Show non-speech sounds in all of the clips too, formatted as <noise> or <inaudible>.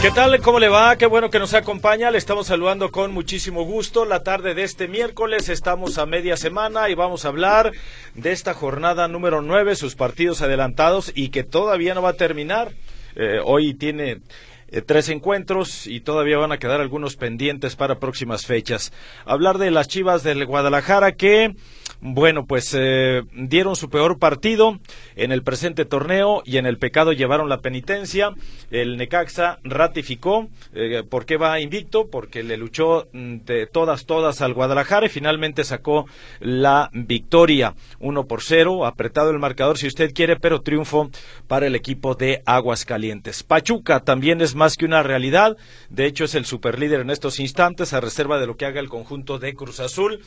¿Qué tal? ¿Cómo le va? Qué bueno que nos acompaña. Le estamos saludando con muchísimo gusto. La tarde de este miércoles estamos a media semana y vamos a hablar de esta jornada número 9, sus partidos adelantados y que todavía no va a terminar. Eh, hoy tiene eh, tres encuentros y todavía van a quedar algunos pendientes para próximas fechas. Hablar de las Chivas del Guadalajara que bueno, pues eh, dieron su peor partido en el presente torneo y en el pecado llevaron la penitencia. El Necaxa ratificó eh, por qué va invicto, porque le luchó mm, de todas, todas al Guadalajara y finalmente sacó la victoria. Uno por cero, apretado el marcador si usted quiere, pero triunfo para el equipo de Aguascalientes. Pachuca también es más que una realidad. De hecho, es el superlíder en estos instantes, a reserva de lo que haga el conjunto de Cruz Azul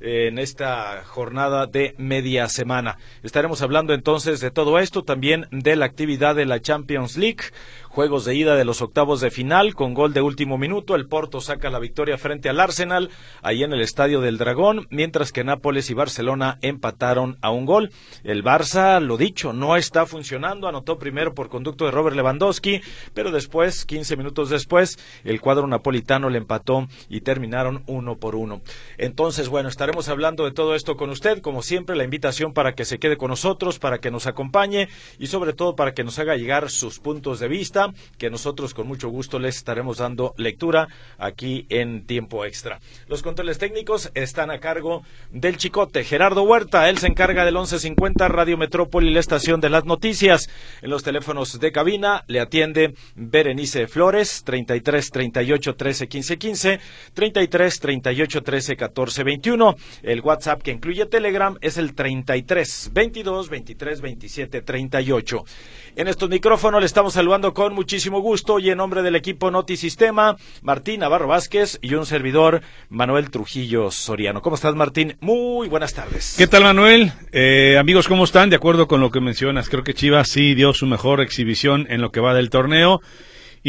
en esta jornada de media semana. Estaremos hablando entonces de todo esto, también de la actividad de la Champions League, juegos de ida de los octavos de final con gol de último minuto. El Porto saca la victoria frente al Arsenal ahí en el Estadio del Dragón, mientras que Nápoles y Barcelona empataron a un gol. El Barça, lo dicho, no está funcionando. Anotó primero por conducto de Robert Lewandowski, pero después, 15 minutos después, el cuadro napolitano le empató y terminaron uno por uno. Entonces, bueno, estaremos hablando de todo esto con usted. Como siempre, la invitación para que se quede con nosotros, para que nos acompañe y sobre todo para que nos haga llegar sus puntos de vista que nosotros con mucho gusto les estaremos dando lectura aquí en tiempo extra. Los controles técnicos están a cargo del Chicote, Gerardo Huerta, él se encarga del 1150 Radio Metrópoli, la estación de las noticias. En los teléfonos de cabina le atiende Berenice Flores, 33 38 13 15 15, 33 38 13 14 21. El WhatsApp que incluye Telegram es el 33 22 23 27 38. En estos micrófonos le estamos saludando con muchísimo gusto y en nombre del equipo Noti Sistema, Martín Navarro Vázquez y un servidor, Manuel Trujillo Soriano. ¿Cómo estás, Martín? Muy buenas tardes. ¿Qué tal, Manuel? Eh, amigos, ¿cómo están? De acuerdo con lo que mencionas, creo que Chivas sí dio su mejor exhibición en lo que va del torneo.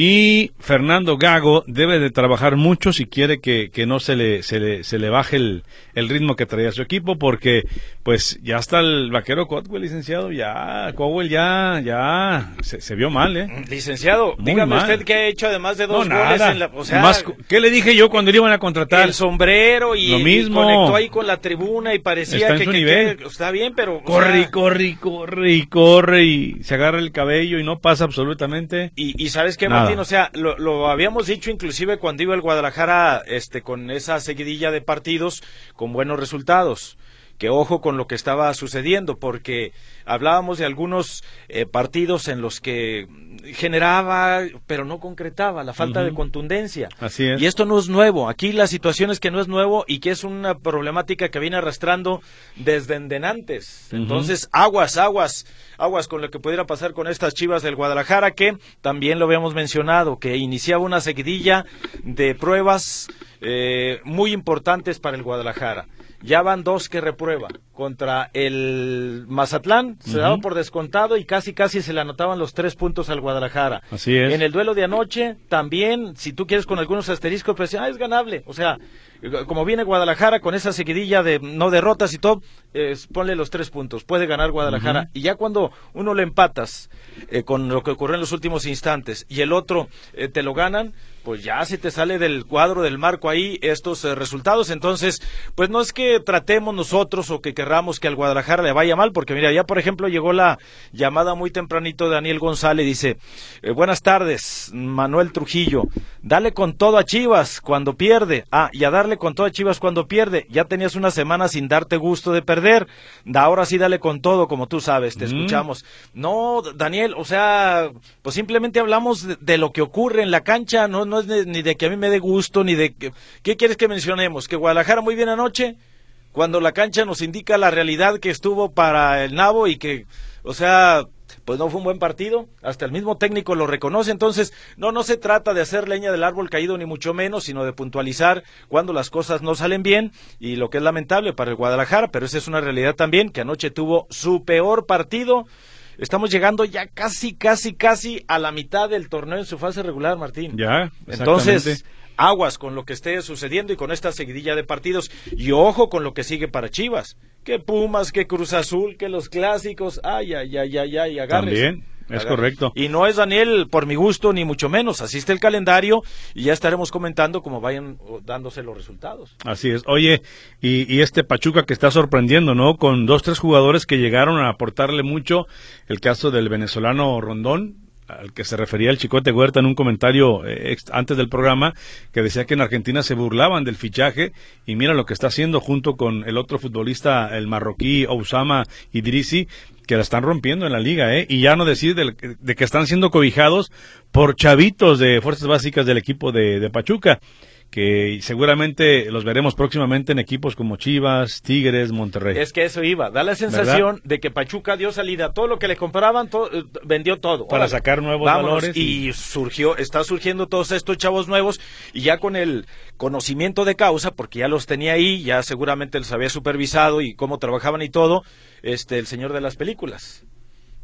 Y Fernando Gago debe de trabajar mucho si quiere que, que no se le, se le, se le baje el, el, ritmo que traía su equipo, porque pues ya está el vaquero Cotwell, licenciado, ya, Cowell ya, ya, se, se, vio mal, ¿eh? Licenciado, dígame usted qué ha hecho además de dos goles en la... O sea, Más, ¿Qué le dije yo cuando le iban a contratar? El sombrero y, Lo mismo. y conectó ahí con la tribuna y parecía Está que, su que- nivel. que- está bien, pero... Corre, y sea, corre, y corre, y corre, y se agarra el cabello y no pasa absolutamente. Y, y sabes qué, Nada. O sea, lo, lo habíamos dicho inclusive cuando iba el Guadalajara este, con esa seguidilla de partidos con buenos resultados. Que ojo con lo que estaba sucediendo, porque hablábamos de algunos eh, partidos en los que generaba, pero no concretaba, la falta de contundencia. Así es. Y esto no es nuevo. Aquí la situación es que no es nuevo y que es una problemática que viene arrastrando desde endenantes. Entonces, aguas, aguas, aguas con lo que pudiera pasar con estas chivas del Guadalajara, que también lo habíamos mencionado, que iniciaba una seguidilla de pruebas eh, muy importantes para el Guadalajara. Ya van dos que reprueba. Contra el Mazatlán se daba por descontado y casi casi se le anotaban los tres puntos al Guadalajara. Así es. En el duelo de anoche, también, si tú quieres con algunos asteriscos, pues ah, es ganable. O sea, como viene Guadalajara con esa seguidilla de no derrotas y todo, eh, ponle los tres puntos. Puede ganar Guadalajara. Y ya cuando uno le empatas eh, con lo que ocurrió en los últimos instantes y el otro eh, te lo ganan, pues ya se te sale del cuadro del marco ahí estos eh, resultados. Entonces, pues no es que tratemos nosotros o que querramos que al Guadalajara le vaya mal, porque mira, ya por ejemplo llegó la llamada muy tempranito de Daniel González, dice, eh, buenas tardes, Manuel Trujillo, dale con todo a Chivas cuando pierde. Ah, y a darle con todo a Chivas cuando pierde. Ya tenías una semana sin darte gusto de perder. Da, ahora sí dale con todo, como tú sabes, te Mm. escuchamos. No, Daniel, o sea, pues simplemente hablamos de, de lo que ocurre en la cancha, no, no es ni de que a mí me dé gusto, ni de que... ¿Qué quieres que mencionemos? ¿Que Guadalajara muy bien anoche? cuando la cancha nos indica la realidad que estuvo para el Nabo y que, o sea, pues no fue un buen partido, hasta el mismo técnico lo reconoce, entonces no no se trata de hacer leña del árbol caído ni mucho menos, sino de puntualizar cuando las cosas no salen bien y lo que es lamentable para el Guadalajara, pero esa es una realidad también que anoche tuvo su peor partido. Estamos llegando ya casi, casi, casi a la mitad del torneo en su fase regular, Martín. Ya, entonces aguas con lo que esté sucediendo y con esta seguidilla de partidos. Y ojo con lo que sigue para Chivas. Que Pumas, que Cruz Azul, que los clásicos. Ay, ay, ay, ay, ay. También. Es correcto. Y no es Daniel por mi gusto, ni mucho menos. Asiste el calendario y ya estaremos comentando cómo vayan dándose los resultados. Así es. Oye, y, y, este Pachuca que está sorprendiendo, ¿no? Con dos, tres jugadores que llegaron a aportarle mucho. El caso del venezolano Rondón, al que se refería el Chicote Huerta en un comentario eh, antes del programa, que decía que en Argentina se burlaban del fichaje y mira lo que está haciendo junto con el otro futbolista, el marroquí Osama Idrisi, que la están rompiendo en la liga, ¿eh? Y ya no decir de, que están siendo cobijados por chavitos de fuerzas básicas del equipo de Pachuca que seguramente los veremos próximamente en equipos como Chivas, Tigres, Monterrey. Es que eso iba, da la sensación de que Pachuca dio salida, todo lo que le compraban, eh, vendió todo. Para sacar nuevos valores. Y... surgió, está surgiendo todos estos chavos nuevos y ya con el conocimiento de causa, porque ya los tenía ahí, ya seguramente los había supervisado y cómo trabajaban y todo, este, el señor de las películas.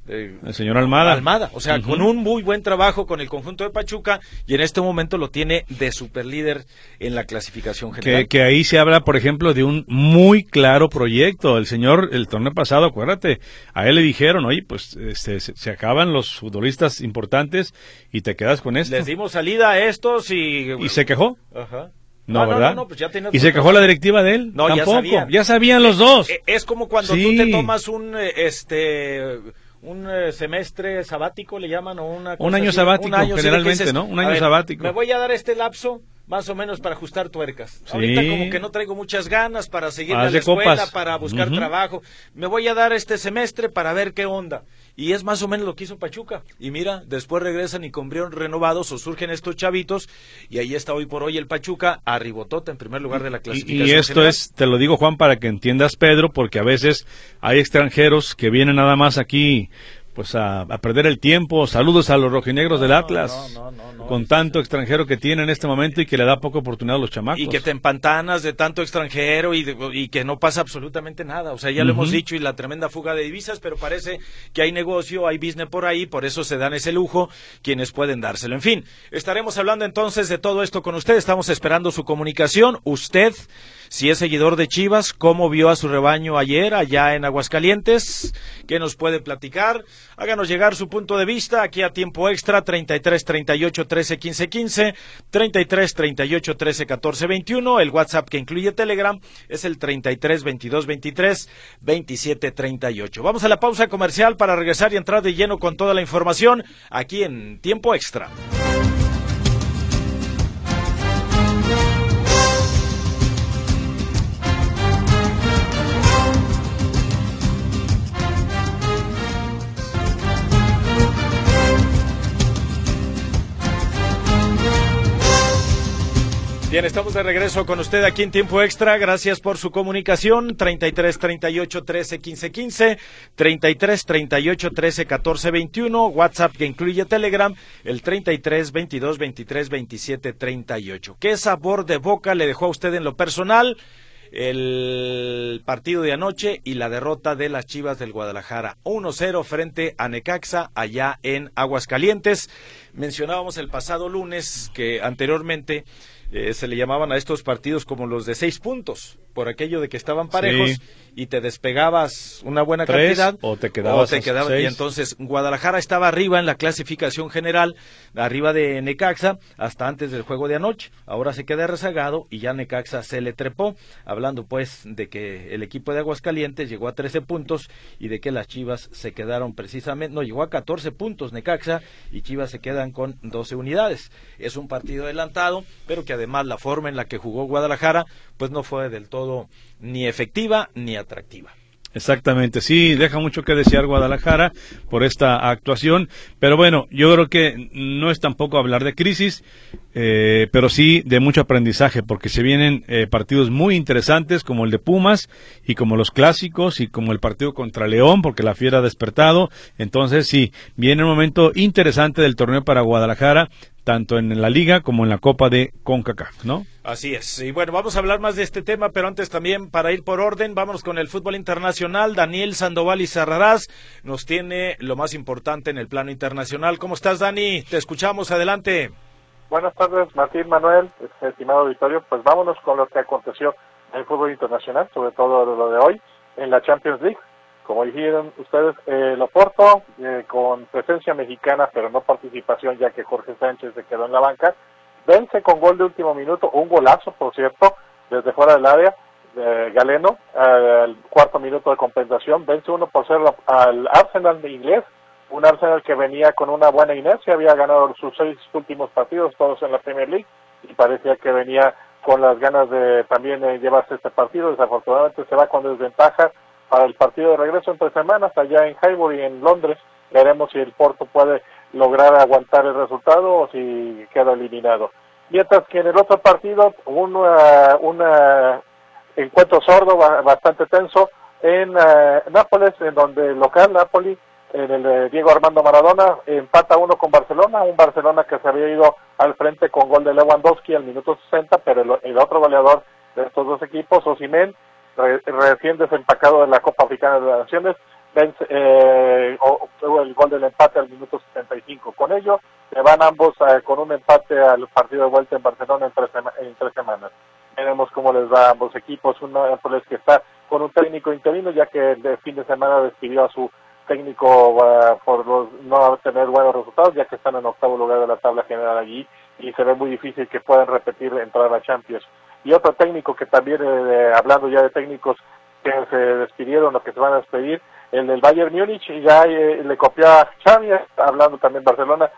Eh, el señor Almada. Almada, o sea, con un muy buen trabajo con el conjunto de Pachuca y en este momento lo tiene de superlíder en la clasificación general. Que, ahí se habla, por ejemplo, de un muy claro proyecto. El señor, el torneo pasado, acuérdate, a él le dijeron, oye, pues este, se, acaban los futbolistas importantes y te quedas con esto. Les dimos salida a estos y... ¿Y se quejó? Ajá. No, ah, ¿verdad? No, pues ya ¿Y se quejó la directiva de él? No, Tampoco. ya sabían. los dos. Es, es como cuando tú te tomas un, eh, este un eh, semestre sabático le llaman o una un año sabático generalmente no un año sabático. me voy a dar este lapso más o menos para ajustar tuercas. Ahorita como que no traigo muchas ganas para seguir a la escuela, para buscar trabajo. Me voy a dar este semestre para ver qué onda. Y es más o menos lo que hizo Pachuca. Y mira, después regresan y con renovados o surgen estos chavitos. Y ahí está hoy por hoy el Pachuca, arribotota en primer lugar de la clasificación. Y, esto es, te lo digo Juan, para que entiendas Pedro, porque a veces hay extranjeros que vienen nada más aquí pues a, perder el tiempo. Saludos a los rojinegros del Atlas, con tanto extranjero que tiene en este momento y que le da poca oportunidad a los chamacos. Y que te empantanas de tanto extranjero y, y que no pasa absolutamente nada. O sea, ya lo hemos dicho y la tremenda fuga de divisas, pero parece que hay negocio, hay business por ahí, por eso se dan ese lujo quienes pueden dárselo. En fin, estaremos hablando entonces de todo esto con usted. Estamos esperando su comunicación. Usted si es seguidor de Chivas, cómo vio a su rebaño ayer allá en Aguascalientes, qué nos puede platicar. Háganos llegar su punto de vista aquí a tiempo extra 33 38 13 15 15, 33 38 13 14 21. El WhatsApp que incluye Telegram es el 33 22 23 27 38. Vamos a la pausa comercial para regresar y entrar de lleno con toda la información aquí en tiempo extra. Bien, estamos de regreso con usted aquí en tiempo extra. Gracias por su comunicación. 33 38 13 15 15, 33 38 13 14 21, WhatsApp que incluye Telegram, el 33 22 23 27 38. ¿Qué sabor de boca le dejó a usted en lo personal? El partido de anoche y la derrota de las Chivas del Guadalajara. 1-0 frente a Necaxa allá en Aguascalientes. Mencionábamos el pasado lunes que anteriormente eh, se le llamaban a estos partidos como los de seis puntos, por aquello de que estaban parejos y te despegabas una buena cantidad o te quedabas, y entonces Guadalajara estaba arriba en la clasificación general, arriba de Necaxa hasta antes del juego de anoche. Ahora se queda rezagado y ya Necaxa se le trepó, hablando pues de que el equipo de Aguascalientes llegó a 13 puntos y de que las Chivas se quedaron precisamente, no, llegó a 14 puntos Necaxa y Chivas se quedan con 12 unidades. Es un partido adelantado, pero que además la forma en la que jugó Guadalajara pues no fue del todo ni efectiva ni atractiva. Exactamente, sí, deja mucho que desear Guadalajara por esta actuación, pero bueno, yo creo que no es tampoco hablar de crisis, eh, pero sí de mucho aprendizaje, porque se vienen eh, partidos muy interesantes como el de Pumas y como los clásicos y como el partido contra León, porque la fiera ha despertado, entonces sí, viene un momento interesante del torneo para Guadalajara, tanto en la liga como en la Copa de CONCACAF, ¿no? Así es. Y bueno, vamos a hablar más de este tema, pero antes también, para ir por orden, vámonos con el fútbol internacional. Daniel Sandoval y Sarrarás nos tiene lo más importante en el plano internacional. ¿Cómo estás, Dani? Te escuchamos, adelante. Buenas tardes, Martín Manuel, estimado auditorio. Pues vámonos con lo que aconteció en el fútbol internacional, sobre todo lo de hoy, en la Champions League. Como dijeron ustedes, eh, el Oporto, eh, con presencia mexicana, pero no participación, ya que Jorge Sánchez se quedó en la banca, vence con gol de último minuto, un golazo, por cierto, desde fuera del área, de Galeno, al cuarto minuto de compensación, vence uno por ser al Arsenal de inglés, un Arsenal que venía con una buena inercia, había ganado sus seis últimos partidos, todos en la Premier League, y parecía que venía con las ganas de también eh, llevarse este partido, desafortunadamente se va con desventaja, para el partido de regreso entre semanas allá en Highbury, en Londres. Veremos si el Porto puede lograr aguantar el resultado o si queda eliminado. Mientras que en el otro partido, un, un encuentro sordo bastante tenso en uh, Nápoles, en donde el local Napoli, en el eh, Diego Armando Maradona, empata uno con Barcelona, un Barcelona que se había ido al frente con gol de Lewandowski al minuto 60, pero el, otro goleador de estos dos equipos, Osimen, recién desempacado de la Copa Africana de las Naciones, vence, eh, el gol del empate al minuto 75. Con ello, se van ambos eh, con un empate al partido de vuelta en Barcelona en tres, en tres semanas. Veremos cómo les va a ambos equipos. Uno es que está con un técnico interino, ya que el fin de semana despidió a su técnico uh, por no tener buenos resultados, ya que están en octavo lugar de la tabla general allí y se ve muy difícil que puedan repetir entrar a Champions y otro técnico que también, eh, hablando ya de técnicos que se despidieron o que se van a despedir, el del Bayern Múnich, ya eh, le copió a Xavi, hablando también Barcelona,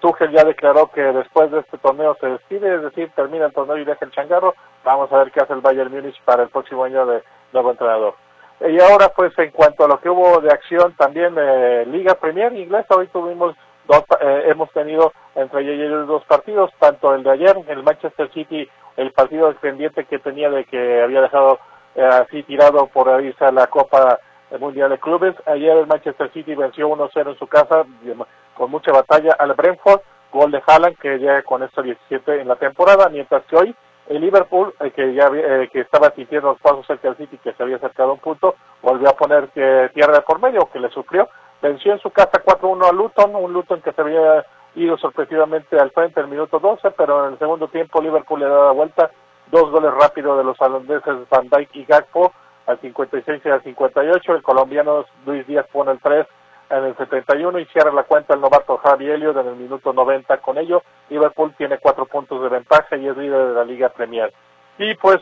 Tuchel ya declaró que después de este torneo se despide, es decir, termina el torneo y deja el changarro, vamos a ver qué hace el Bayern Múnich para el próximo año de nuevo entrenador. Y ahora pues en cuanto a lo que hubo de acción también eh, Liga Premier inglesa, hoy tuvimos dos, eh, hemos tenido entre ellos dos partidos, tanto el de ayer, el Manchester City el partido pendiente que tenía de que había dejado eh, así tirado por irse a la Copa Mundial de Clubes. Ayer el Manchester City venció 1-0 en su casa con mucha batalla al Brentford, gol de Haaland que llega con esto 17 en la temporada, mientras que hoy el Liverpool, eh, que ya eh, que estaba sintiendo los pasos cerca del City, que se había acercado un punto, volvió a poner tierra por medio, que le sufrió, venció en su casa 4-1 a Luton, un Luton que se había ido sorpresivamente al frente el minuto 12, pero en el segundo tiempo Liverpool le da la vuelta, dos goles rápidos de los holandeses Van Dijk y Gakpo al 56 y al 58, el colombiano Luis Díaz pone el 3 en el 71 y cierra la cuenta el novato Javi Elliott en el minuto 90 con ello, Liverpool tiene cuatro puntos de ventaja y es líder de la Liga Premier. Y pues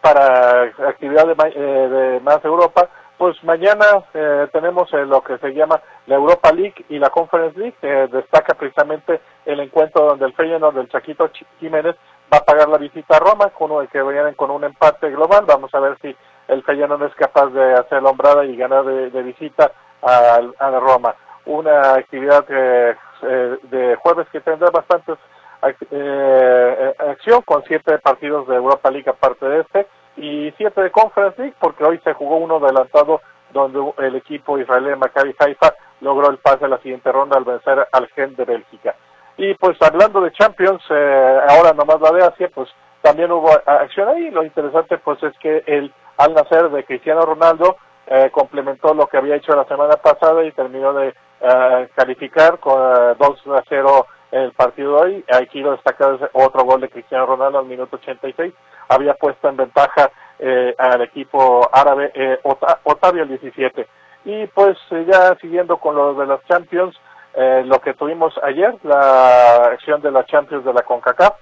para actividad de, eh, de más Europa, pues mañana eh, tenemos eh, lo que se llama la Europa League y la Conference League. que destaca precisamente el encuentro donde el Feyenoord del Chaquito Jiménez va a pagar la visita a Roma, con que vienen con un empate global. Vamos a ver si el Feyenoord es capaz de hacer la hombrada y ganar de, visita a, a, Roma. Una actividad eh, de jueves que tendrá bastantes acción con siete partidos de Europa League aparte de este y siete de Conference League porque hoy se jugó uno adelantado donde el equipo israelí Maccabi Haifa logró el pase a la siguiente ronda al vencer al Gen de Bélgica. Y pues hablando de Champions, eh, ahora nomás la de Asia, pues también hubo acción ahí. Lo interesante pues es que el al nacer de Cristiano Ronaldo eh, complementó lo que había hecho la semana pasada y terminó de eh, calificar con 2 a 0 el partido de hoy. Aquí quiero destacar otro gol de Cristiano Ronaldo al minuto 86. Había puesto en ventaja eh, al equipo árabe eh, Otavio el 17. Y pues eh, ya siguiendo con lo de las Champions, eh, lo que tuvimos ayer, la acción de las Champions de la CONCACAF,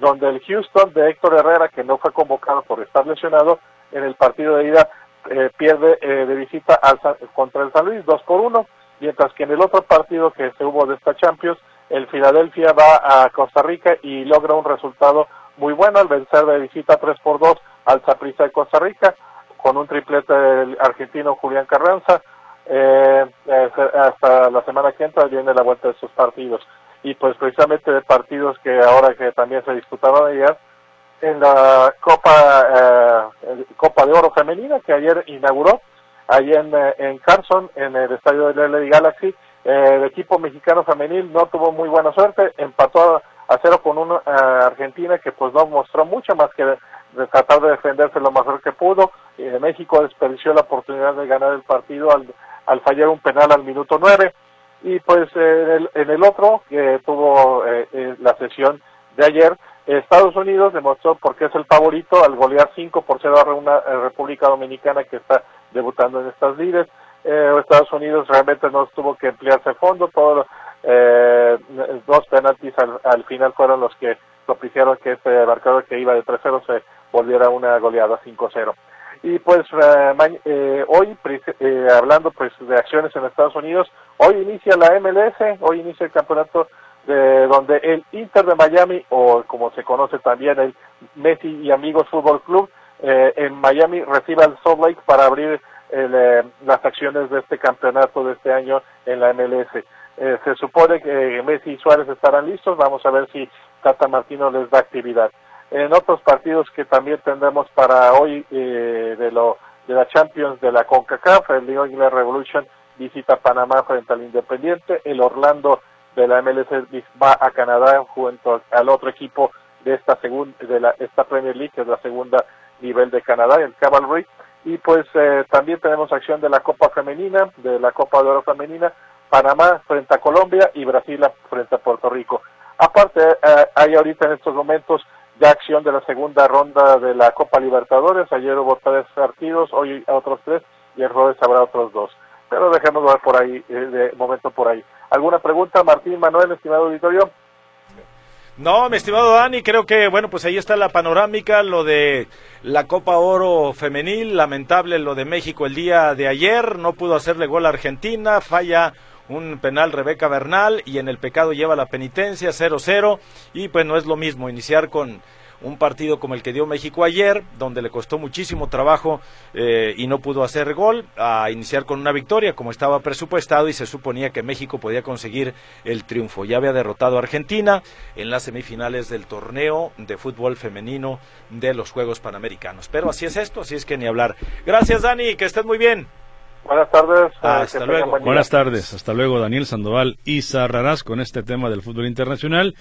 donde el Houston de Héctor Herrera, que no fue convocado por estar lesionado, en el partido de ida pierde de visita al, contra el San Luis 2 por 1, mientras que en el otro partido que se hubo de esta Champions, el Filadelfia va a Costa Rica y logra un resultado muy bueno al vencer de visita 3 por 2 al Saprissa de Costa Rica. con un triplete del argentino Julián Carranza. Eh, hasta la semana que entra viene la vuelta de sus partidos. Y pues precisamente de partidos que ahora que también se disputaban ayer, en la Copa, eh, Copa de Oro Femenina que ayer inauguró, ahí en, eh, en Carson, en el estadio de LA Galaxy, eh, el equipo mexicano femenil no tuvo muy buena suerte, empató a, cero con una Argentina que pues no mostró mucho más que de, tratar de defenderse lo mejor que pudo. México desperdició la oportunidad de ganar el partido al, al fallar un penal al minuto nueve. Y pues en, el, en el otro, que tuvo la sesión de ayer, Estados Unidos demostró por qué es el favorito al golear 5 por 0 a una eh, República Dominicana que está debutando en estas ligas. Eh, Estados Unidos realmente no tuvo que emplearse a fondo, todos eh, dos penaltis al, final fueron los que propiciaron que este marcador que iba de 3-0 se volviera una goleada 5-0. Y pues eh, hoy, hablando pues de acciones en Estados Unidos, hoy inicia la MLS, hoy inicia el campeonato de donde el Inter de Miami, o como se conoce también el Messi y Amigos Fútbol Club, eh, en Miami recibe al Salt Lake para abrir eh, las acciones de este campeonato de este año en la MLS. Eh, se supone que Messi y Suárez estarán listos, vamos a ver si Tata Martino les da actividad. En otros partidos que también tendremos para hoy de lo de la Champions de la CONCACAF, el England Revolution visita Panamá frente al Independiente, el Orlando de la MLS va a Canadá junto al otro equipo de esta segunda de la esta Premier League que es la segunda nivel de Canadá el Cavalry. Y pues eh, también tenemos acción de la Copa Femenina de la Copa de Oro Femenina Panamá frente a Colombia y Brasil frente a Puerto Rico. Aparte eh, hay ahorita en estos momentos ya acción de la segunda ronda de la Copa Libertadores. Ayer hubo tres partidos hoy otros tres y el jueves habrá otros dos. Pero dejemos ver por ahí eh, de momento por ahí ¿Alguna pregunta, Martín Manuel, estimado auditorio? No, mi estimado Dani, creo que, bueno, pues ahí está la panorámica, lo de la Copa Oro femenil, lamentable lo de México el día de ayer, no pudo hacerle gol a Argentina, falla un penal Rebeca Bernal y en el pecado lleva la penitencia 0-0 y pues no es lo mismo iniciar con un partido como el que dio México ayer, donde le costó muchísimo trabajo eh, y no pudo hacer gol, a iniciar con una victoria como estaba presupuestado y se suponía que México podía conseguir el triunfo. Ya había derrotado a Argentina en las semifinales del torneo de fútbol femenino de los Juegos Panamericanos. Pero así es esto, así es que ni hablar. Gracias Dani, que estés muy bien. Buenas tardes. Hasta luego. Buenas tardes. Hasta luego, Daniel Sandoval y Sarrarás con este tema del fútbol internacional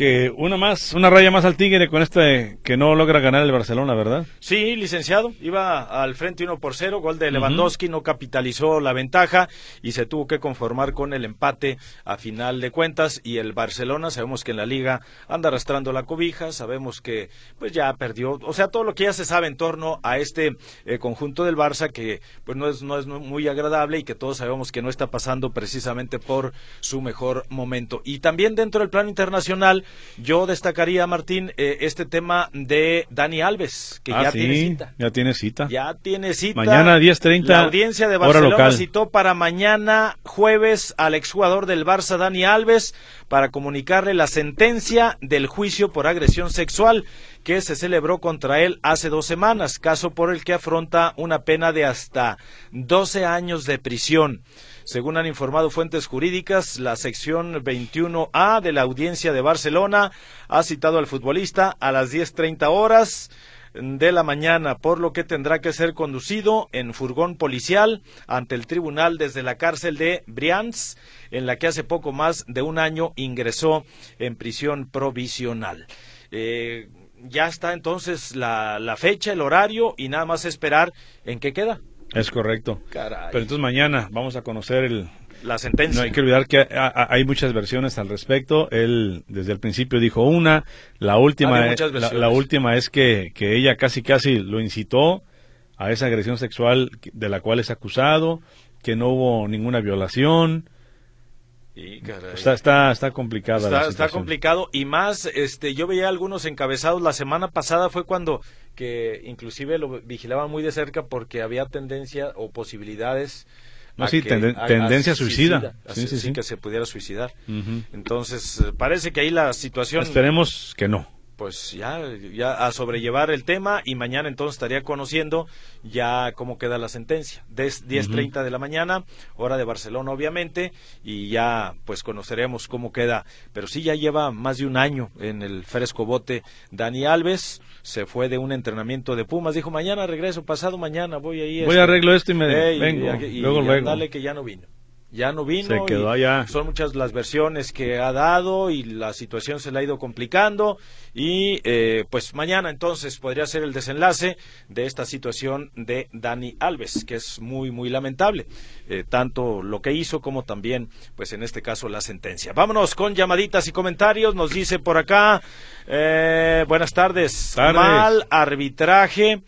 que una más, una raya más al Tigre con este que no logra ganar el Barcelona, ¿verdad? Sí, licenciado, iba al frente 1 por 0, gol de Lewandowski, no capitalizó la ventaja y se tuvo que conformar con el empate a final de cuentas y el Barcelona, sabemos que en la liga anda arrastrando la cobija, sabemos que pues ya perdió, o sea, todo lo que ya se sabe en torno a este eh, conjunto del Barça que pues no es no es muy agradable y que todos sabemos que no está pasando precisamente por su mejor momento. Y también dentro del plano internacional yo destacaría, Martín, eh, este tema de Dani Alves, que ah, ya tiene cita. Ya tiene cita. Ya tiene cita. Mañana 10.30. La audiencia de Barcelona citó para mañana jueves al exjugador del Barça, Dani Alves, para comunicarle la sentencia del juicio por agresión sexual que se celebró contra él hace dos semanas, caso por el que afronta una pena de hasta 12 años de prisión. Según han informado fuentes jurídicas, la sección 21A de la audiencia de Barcelona ha citado al futbolista a las 10.30 horas de la mañana, por lo que tendrá que ser conducido en furgón policial ante el tribunal desde la cárcel de Brians, en la que hace poco más de un año ingresó en prisión provisional. Eh, ya está entonces la, la fecha, el horario y nada más esperar en qué queda. Es correcto. Pero entonces mañana vamos a conocer el, la sentencia. No hay que olvidar que hay muchas versiones al respecto. Él desde el principio dijo una, la última, es, la, última es que, que ella casi casi lo incitó a esa agresión sexual de la cual es acusado, que no hubo ninguna violación. Y, está, está, está complicada está, está complicado y más este yo veía algunos encabezados la semana pasada fue cuando que inclusive lo vigilaban muy de cerca porque había tendencia o posibilidades no, sí, tendencia suicida. sí, sí, que se pudiera suicidar. Entonces, eh, parece que ahí la situación... Esperemos que no. Pues ya, ya a sobrellevar el tema y mañana entonces estaría conociendo ya cómo queda la sentencia. Des 10.30 de la mañana, hora de Barcelona obviamente, y ya pues conoceremos cómo queda. Pero sí ya lleva más de un año en el fresco bote Dani Alves, se fue de un entrenamiento de Pumas, dijo mañana regreso, pasado mañana voy ahí. Voy a este, arreglo esto y me vengo, y, luego, luego. Dale que ya no vino ya no vino. Se quedó allá. Son muchas las versiones que ha dado y la situación se le ha ido complicando. Y eh, pues mañana entonces podría ser el desenlace de esta situación de Dani Alves, que es muy, muy lamentable. Eh, tanto lo que hizo como también, pues en este caso, la sentencia. Vámonos con llamaditas y comentarios. Nos dice por acá, eh, buenas tardes. tardes. Mal arbitraje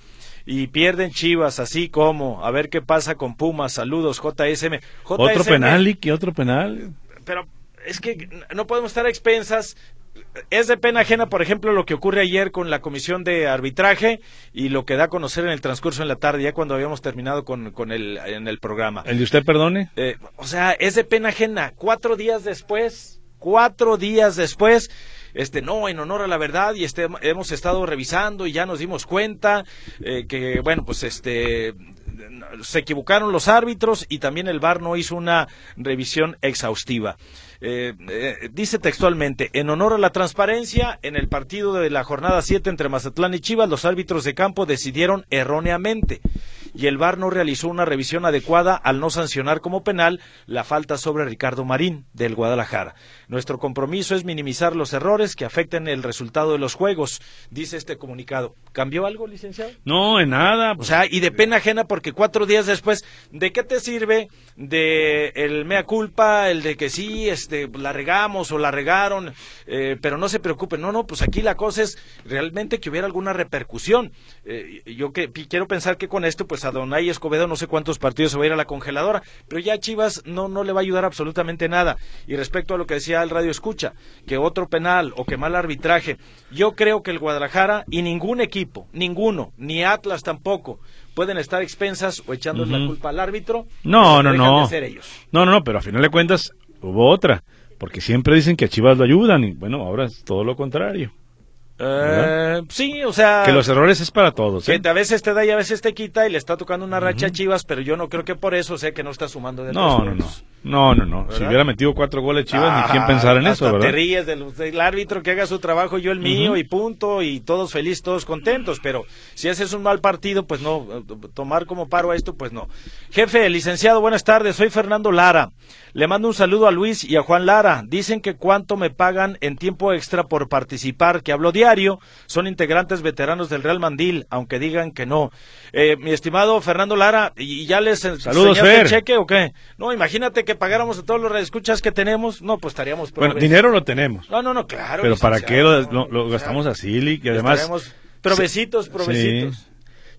y pierden Chivas, así como, a ver qué pasa con Pumas, saludos JSM. otro penal, y otro penal. Pero es que no podemos estar a expensas. Es de pena ajena, por ejemplo, lo que ocurre ayer con la comisión de arbitraje y lo que da a conocer en el transcurso en la tarde, ya cuando habíamos terminado con, con el, en el programa. ¿El de usted perdone? Eh, o sea, es de pena ajena. Cuatro días después, cuatro días después, este no en honor a la verdad y este hemos estado revisando y ya nos dimos cuenta eh, que bueno pues este se equivocaron los árbitros y también el VAR no hizo una revisión exhaustiva. Eh, eh, dice textualmente, en honor a la transparencia, en el partido de la jornada 7 entre Mazatlán y Chivas, los árbitros de campo decidieron erróneamente y el VAR no realizó una revisión adecuada al no sancionar como penal la falta sobre Ricardo Marín del Guadalajara. Nuestro compromiso es minimizar los errores que afecten el resultado de los juegos, dice este comunicado. ¿Cambió algo, licenciado? No, en nada. O sea, y de pena ajena porque cuatro días después, ¿de qué te sirve de el mea culpa, el de que sí, este, la regamos o la regaron, eh, pero no se preocupen? No, no, pues aquí la cosa es realmente que hubiera alguna repercusión. Eh, yo que, quiero pensar que con esto, pues a Donay Escobedo no sé cuántos partidos se va a ir a la congeladora, pero ya Chivas no, no le va a ayudar absolutamente nada. Y respecto a lo que decía el radio escucha, que otro penal o que mal arbitraje, yo creo que el Guadalajara y ningún equipo, ninguno, ni Atlas tampoco, pueden estar expensas o echándole la culpa al árbitro. No, no, no. ellos. No, no, no, pero a final de cuentas hubo otra, porque siempre dicen que a Chivas lo ayudan y bueno, ahora es todo lo contrario. Eh, sí, o sea. Que los errores es para todos. ¿eh? Que a veces te da y a veces te quita y le está tocando una racha a Chivas, pero yo no creo que por eso sea que no está sumando de No, no, no. No, no, no. Si hubiera metido cuatro goles Chivas, ni quién pensar en eso, ¿verdad? Te ríes del, árbitro que haga su trabajo, yo el mío y punto, y todos felices, todos contentos. Pero si haces un mal partido, pues no. Tomar como paro a esto, pues no. Jefe, licenciado, buenas tardes. Soy Fernando Lara. Le mando un saludo a Luis y a Juan Lara. Dicen que cuánto me pagan en tiempo extra por participar, que hablo diario. Son integrantes veteranos del Real Mandil, aunque digan que no. Eh, mi estimado Fernando Lara, ¿y ya les Saludos, el cheque o qué? No, imagínate que pagáramos a todos los escuchas que tenemos. No, pues estaríamos... Bueno, dinero lo tenemos. No, no, no, claro. Pero ¿para qué lo, gastamos así, Y además... Provecitos, provecitos.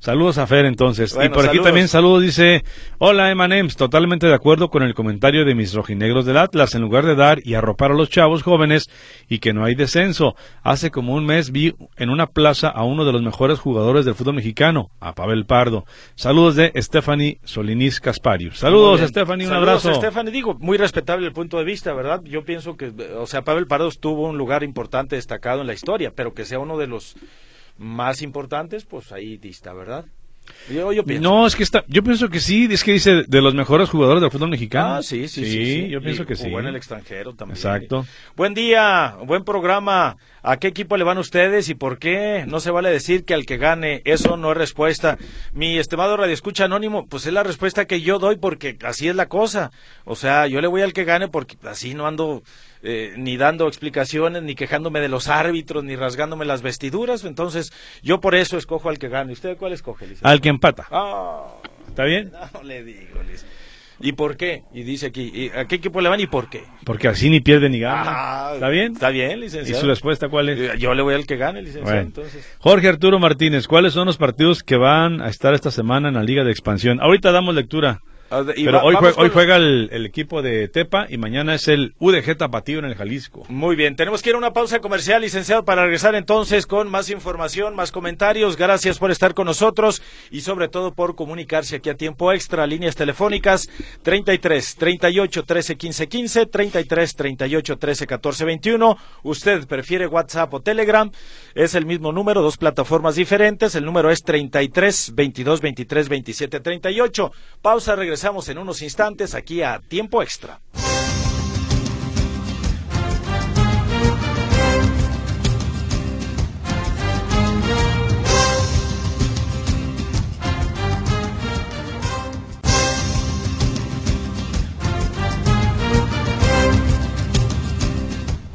Saludos a Fer entonces. y por aquí también saludos, dice, hola Emanems, totalmente de acuerdo con el comentario de mis rojinegros del Atlas, en lugar de dar y arropar a los chavos jóvenes y que no hay descenso. Hace como un mes vi en una plaza a uno de los mejores jugadores del fútbol mexicano, a Pavel Pardo. Saludos de Stephanie Solinis Casparius. Saludos Stephanie, un saludos, abrazo. Stephanie, digo, muy respetable el punto de vista, ¿verdad? Yo pienso que, o sea, Pavel Pardo tuvo un lugar importante, destacado en la historia, pero que sea uno de los más importantes, pues ahí dista, ¿verdad? Yo, pienso. No, es que está, yo pienso que sí, es que dice de los mejores jugadores del fútbol mexicano. Ah, sí, sí, sí. yo pienso que sí. en el extranjero también. Exacto. Buen día, buen programa. ¿A qué equipo le van ustedes y por qué? No se vale decir que al que gane, eso no es respuesta. Mi estimado Radio Escucha Anónimo, pues es la respuesta que yo doy porque así es la cosa. O sea, yo le voy al que gane porque así no ando eh, ni dando explicaciones, ni quejándome de los árbitros, ni rasgándome las vestiduras. Entonces, yo por eso escojo al que gane. ¿Usted cuál escoge, Al que empata. Ah. ¿Está bien? <laughs> No le digo, ¿Y por qué? Y dice aquí, ¿a qué equipo le van y por qué? Porque así ni pierde ni gana. Ah, ¿Está bien? Está bien, licenciado. ¿Y su respuesta cuál es? Eh, yo le voy al que gane, licenciado. Entonces. Jorge Arturo Martínez, ¿cuáles son los partidos que van a estar esta semana en la Liga de Expansión? Ahorita damos lectura y Pero va- hoy, juega, hoy con- juega el, el equipo de Tepa y mañana es el UDG Tapatío en el Jalisco. Muy bien, tenemos que ir a una pausa comercial, licenciado, para regresar entonces con más información, más comentarios. Gracias por estar con nosotros y sobre todo por comunicarse aquí a tiempo extra. Líneas telefónicas 33 38 13 15 15, 33 38 13 14 21. Usted prefiere WhatsApp o Telegram, es el mismo número, dos plataformas diferentes. El número es 33 22 23 27 38. Pausa, regresamos en unos instantes aquí a tiempo extra.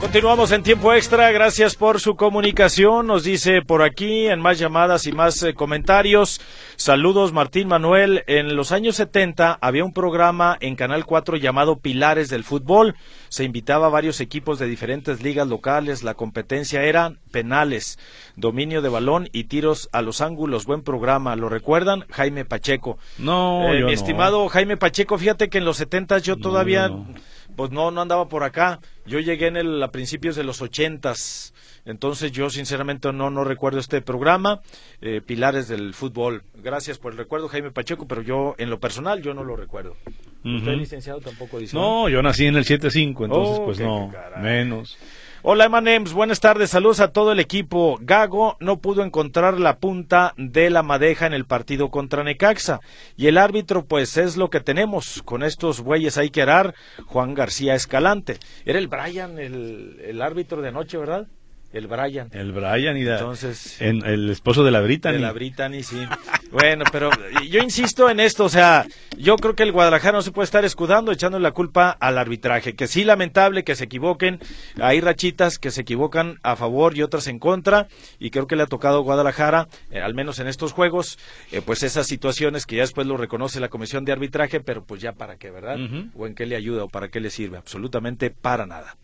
Continuamos en tiempo extra, gracias por su comunicación, nos dice por aquí en más llamadas y más eh, comentarios. Saludos Martín Manuel, en los años 70 había un programa en Canal 4 llamado Pilares del Fútbol, se invitaba a varios equipos de diferentes ligas locales, la competencia era penales, dominio de balón y tiros a los ángulos, buen programa, ¿lo recuerdan? Jaime Pacheco. No, Eh, yo mi no. estimado Jaime Pacheco, fíjate que en los 70 yo No, todavía yo no. Pues no, no andaba por acá. Yo llegué en el, a principios de los ochentas. Entonces yo sinceramente no, no recuerdo este programa, eh, Pilares del Fútbol. Gracias por el recuerdo, Jaime Pacheco, pero yo en lo personal yo no lo recuerdo. ¿Usted, Ujú. licenciado, tampoco dice? No, yo nací en el 7-5, entonces Oh, pues no, caray. menos. Hola Emanems, buenas tardes, saludos a todo el equipo. Gago no pudo encontrar la punta de la madeja en el partido contra Necaxa y el árbitro pues es lo que tenemos. Con estos bueyes hay que arar. Juan García Escalante. Era el Brian, el, el árbitro de anoche, ¿verdad? El Brian. El Brian y la- Entonces... en- el esposo de la Brittany. De la Brittany, sí. Bueno, pero yo insisto en esto, o sea, yo creo que el Guadalajara no se puede estar escudando, echando la culpa al arbitraje, que sí lamentable que se equivoquen, hay rachitas que se equivocan a favor y otras en contra, y creo que le ha tocado a Guadalajara, eh, al menos en estos juegos, eh, pues esas situaciones que ya después lo reconoce la comisión de arbitraje, pero pues ya para qué, ¿verdad? O en qué le ayuda o para qué le sirve, absolutamente para nada.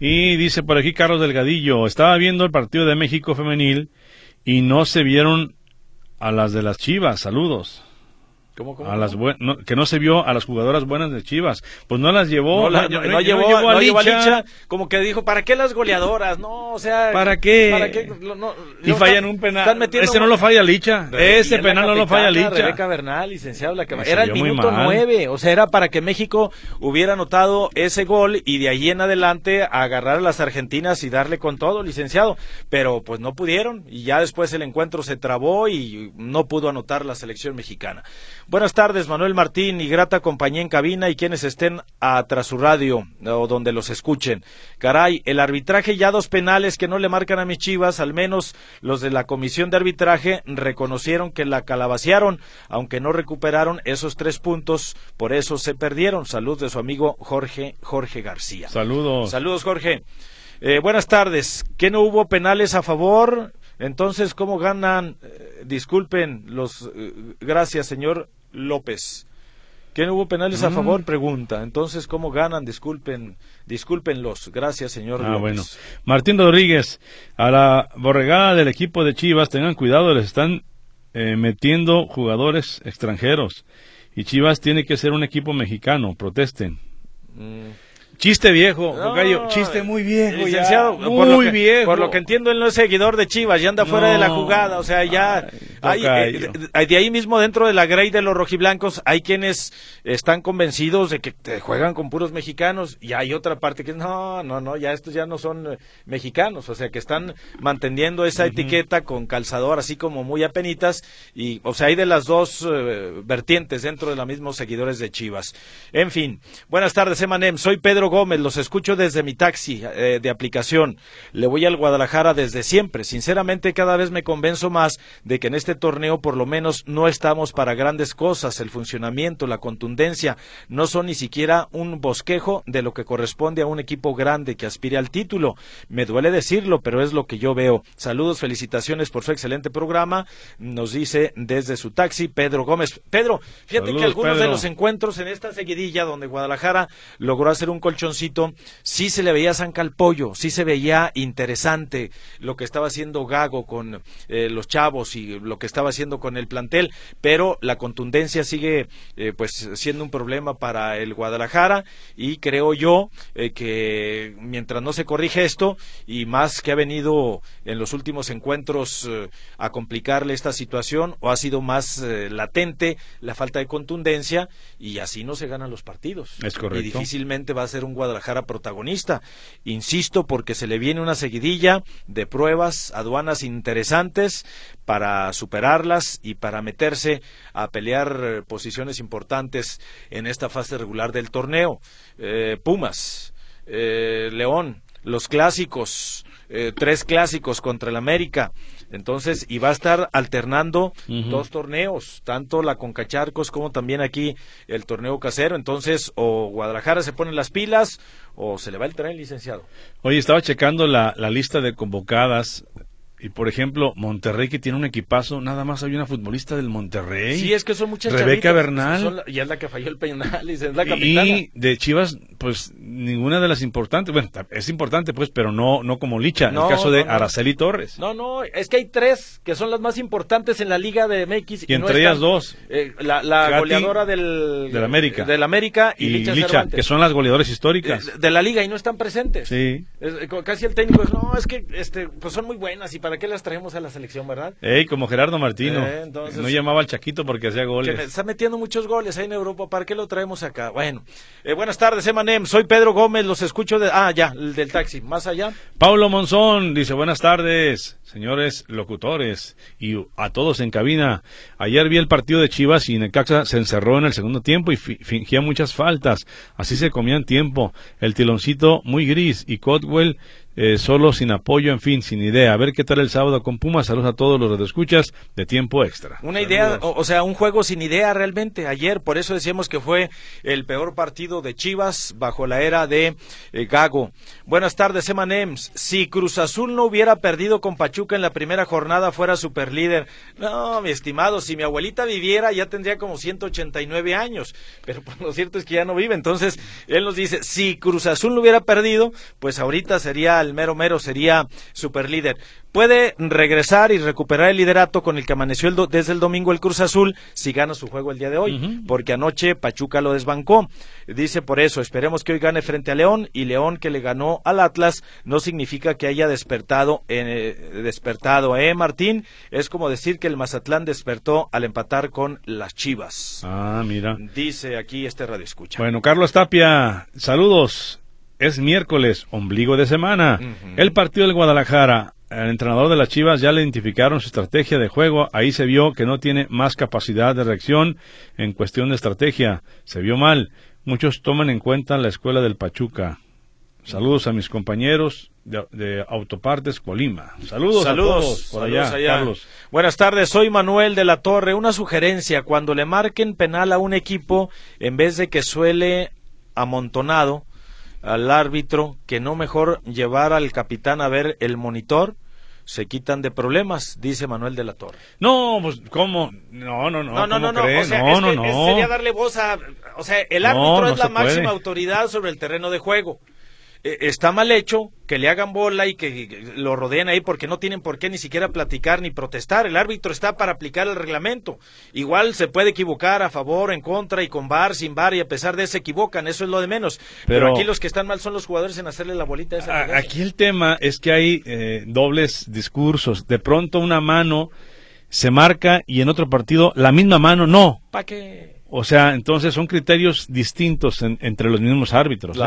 Y dice por aquí Carlos Delgadillo, estaba viendo el partido de México femenil y no se vieron a las de las Chivas, saludos. ¿Cómo, cómo, A las buen- no, que no se vio a las jugadoras buenas de Chivas. Pues no las llevó. no, la- no- no llevó, no llevó a Licha, como que dijo, ¿para qué las goleadoras? No, o sea, ¿Para qué? ¿Para qué? Y fallan un penal. Ese no lo falla Licha. Ese penal no lo falla Licha. Rebeca Bernal, licenciado, la que era el minuto nueve, o sea, era para que México hubiera anotado ese gol y de ahí en adelante agarrar a las argentinas y darle con todo, licenciado, pero pues no pudieron y ya después el encuentro se trabó y no pudo anotar la selección mexicana. Buenas tardes, Manuel Martín y grata compañía en cabina y quienes estén atrás su radio o donde los escuchen. Caray, el arbitraje ya dos penales que no le marcan a mis chivas, al menos los de la comisión de arbitraje reconocieron que la calabacearon, aunque no recuperaron esos tres puntos, por eso se perdieron. Salud de su amigo Jorge, Jorge García. Saludos. Saludos, Jorge. Eh, buenas tardes. ¿Qué no hubo penales a favor? Entonces, ¿cómo ganan? Eh, disculpen los. eh, gracias, señor López. ¿Qué no hubo penales a Mm. favor? Pregunta. Entonces, ¿cómo ganan? Disculpen, discúlpenlos. Gracias, señor Ah, López. bueno. Martín Rodríguez, a la borregada del equipo de Chivas, tengan cuidado, les están eh, metiendo jugadores extranjeros. Y Chivas tiene que ser un equipo mexicano, protesten. Mm. Chiste viejo, No, chiste muy viejo. ya, licenciado, muy por que, viejo. Por lo que entiendo, él no es seguidor de Chivas, ya anda fuera de la jugada. O sea, ya. Ay, hay, eh, de, ahí mismo, dentro de la grey de los rojiblancos, hay quienes están convencidos de que te juegan con puros mexicanos. Y hay otra parte que no, no, no, ya estos ya no son eh, mexicanos. O sea, que están manteniendo esa etiqueta con calzador, así como muy apenitas. Y, o sea, hay de las dos eh, vertientes dentro de los mismos seguidores de Chivas. En fin, buenas tardes, Emanem. Soy Pedro Gómez, los escucho desde mi taxi eh, de aplicación. Le voy al Guadalajara desde siempre. Sinceramente, cada vez me convenzo más de que en este torneo por lo menos no estamos para grandes cosas. El funcionamiento, la contundencia, no son ni siquiera un bosquejo de lo que corresponde a un equipo grande que aspire al título. Me duele decirlo, pero es lo que yo veo. Saludos, felicitaciones por su excelente programa. Nos dice desde su taxi Pedro Gómez. Pedro, fíjate Saludos, que algunos de los encuentros en esta seguidilla donde Guadalajara logró hacer un colchoncito, sí se le veía zanca al pollo, sí se veía interesante lo que estaba haciendo Gago con eh, los chavos y lo que que estaba haciendo con el plantel, pero la contundencia sigue eh, pues siendo un problema para el Guadalajara y creo yo eh, que mientras no se corrige esto y más que ha venido en los últimos encuentros eh, a complicarle esta situación o ha sido más latente la falta de contundencia y así no se ganan los partidos. Es correcto. Y difícilmente va a ser un Guadalajara protagonista. Insisto porque se le viene una seguidilla de pruebas, aduanas interesantes para superarlas y para meterse a pelear eh, posiciones importantes en esta fase regular del torneo. Eh, Pumas, eh, León, los clásicos, tres clásicos contra el América. Entonces, y va a estar alternando dos torneos, tanto la Concacharcos como también aquí el torneo casero. Entonces, o Guadalajara se pone las pilas o se le va el tren, licenciado. Oye, estaba checando la, la lista de convocadas y por ejemplo, Monterrey que tiene un equipazo, nada más hay una futbolista del Monterrey. Sí, es que son muchas Rebeca Bernal. y es la que falló el penal, y es la capitana. Y de Chivas, pues ninguna de las importantes, bueno, es importante pues, pero no no como Licha, en el caso de Araceli Torres. No, no, es que hay tres que son las más importantes en la Liga de MX. Y, entre ellas dos. Eh, la, goleadora del, del América. Del América y, Licha, que son las goleadoras históricas. De, la Liga y no están presentes. Sí. Eh, casi el técnico, no, es que este, pues son muy buenas y para ¿para qué las traemos a la selección, verdad? Ey, como Gerardo Martino. Eh, no llamaba al Chaquito porque hacía goles. está metiendo muchos goles ahí en Europa, ¿para qué lo traemos acá? Bueno, eh, buenas tardes, Emanem. Soy Pedro Gómez, los escucho de... Ah, ya, el del taxi. Más allá. Paulo Monzón dice, buenas tardes, señores locutores y a todos en cabina. Ayer vi el partido de Chivas y Necaxa se encerró en el segundo tiempo y fingía muchas faltas. Así se comían tiempo. El tiloncito muy gris y Cotwell eh, solo sin apoyo, en fin, sin idea. A ver qué tal el sábado con Pumas. Saludos a todos los escuchas de tiempo extra. Una idea, o, sea, un juego sin idea realmente ayer. Por eso decíamos que fue el peor partido de Chivas bajo la era de eh, Gago. Buenas tardes, Emanems. Si Cruz Azul no hubiera perdido con Pachuca en la primera jornada, fuera superlíder. No, mi estimado, si mi abuelita viviera ya tendría como 189 años. Pero pues, lo cierto es que ya no vive. Entonces, él nos dice, si Cruz Azul no hubiera perdido, pues ahorita sería el mero mero sería superlíder. Puede regresar y recuperar el liderato con el que amaneció desde el domingo el Cruz Azul si gana su juego el día de hoy, porque anoche Pachuca lo desbancó. Dice por eso, esperemos que hoy gane frente a León y León que le ganó al Atlas no significa que haya despertado, eh, despertado, ¿eh, Martín? Es como decir que el Mazatlán despertó al empatar con las Chivas. Ah, mira. Dice aquí este radio escucha. Bueno, Carlos Tapia, saludos. Es miércoles, ombligo de semana. El partido del Guadalajara, el entrenador de las Chivas ya le identificaron su estrategia de juego. Ahí se vio que no tiene más capacidad de reacción en cuestión de estrategia. Se vio mal. Muchos toman en cuenta la escuela del Pachuca. Saludos a mis compañeros de, Autopartes Colima. Saludos, saludos por allá, Carlos. Buenas tardes, soy Manuel de la Torre. Una sugerencia, cuando le marquen penal a un equipo, en vez de que suele amontonado, al árbitro que no mejor llevar al capitán a ver el monitor se quitan de problemas, dice Manuel de la Torre. No, pues cómo, no, no, no, no, no, no, no, o sea, no, no, no. sería darle voz a, o sea, el árbitro es la máxima autoridad sobre el terreno de juego. Eh, está mal hecho que le hagan bola y que lo rodeen ahí porque no tienen por qué ni siquiera platicar ni protestar. El árbitro está para aplicar el reglamento. Igual se puede equivocar a favor, en contra y con bar, sin bar y a pesar de eso se equivocan. Eso es lo de menos. Pero, aquí los que están mal son los jugadores en hacerle la bolita. esa aquí el tema es que hay eh, dobles discursos. De pronto una mano se marca y en otro partido la misma mano no. ¿Para qué? O sea, entonces son criterios distintos entre los mismos árbitros. ¿eh?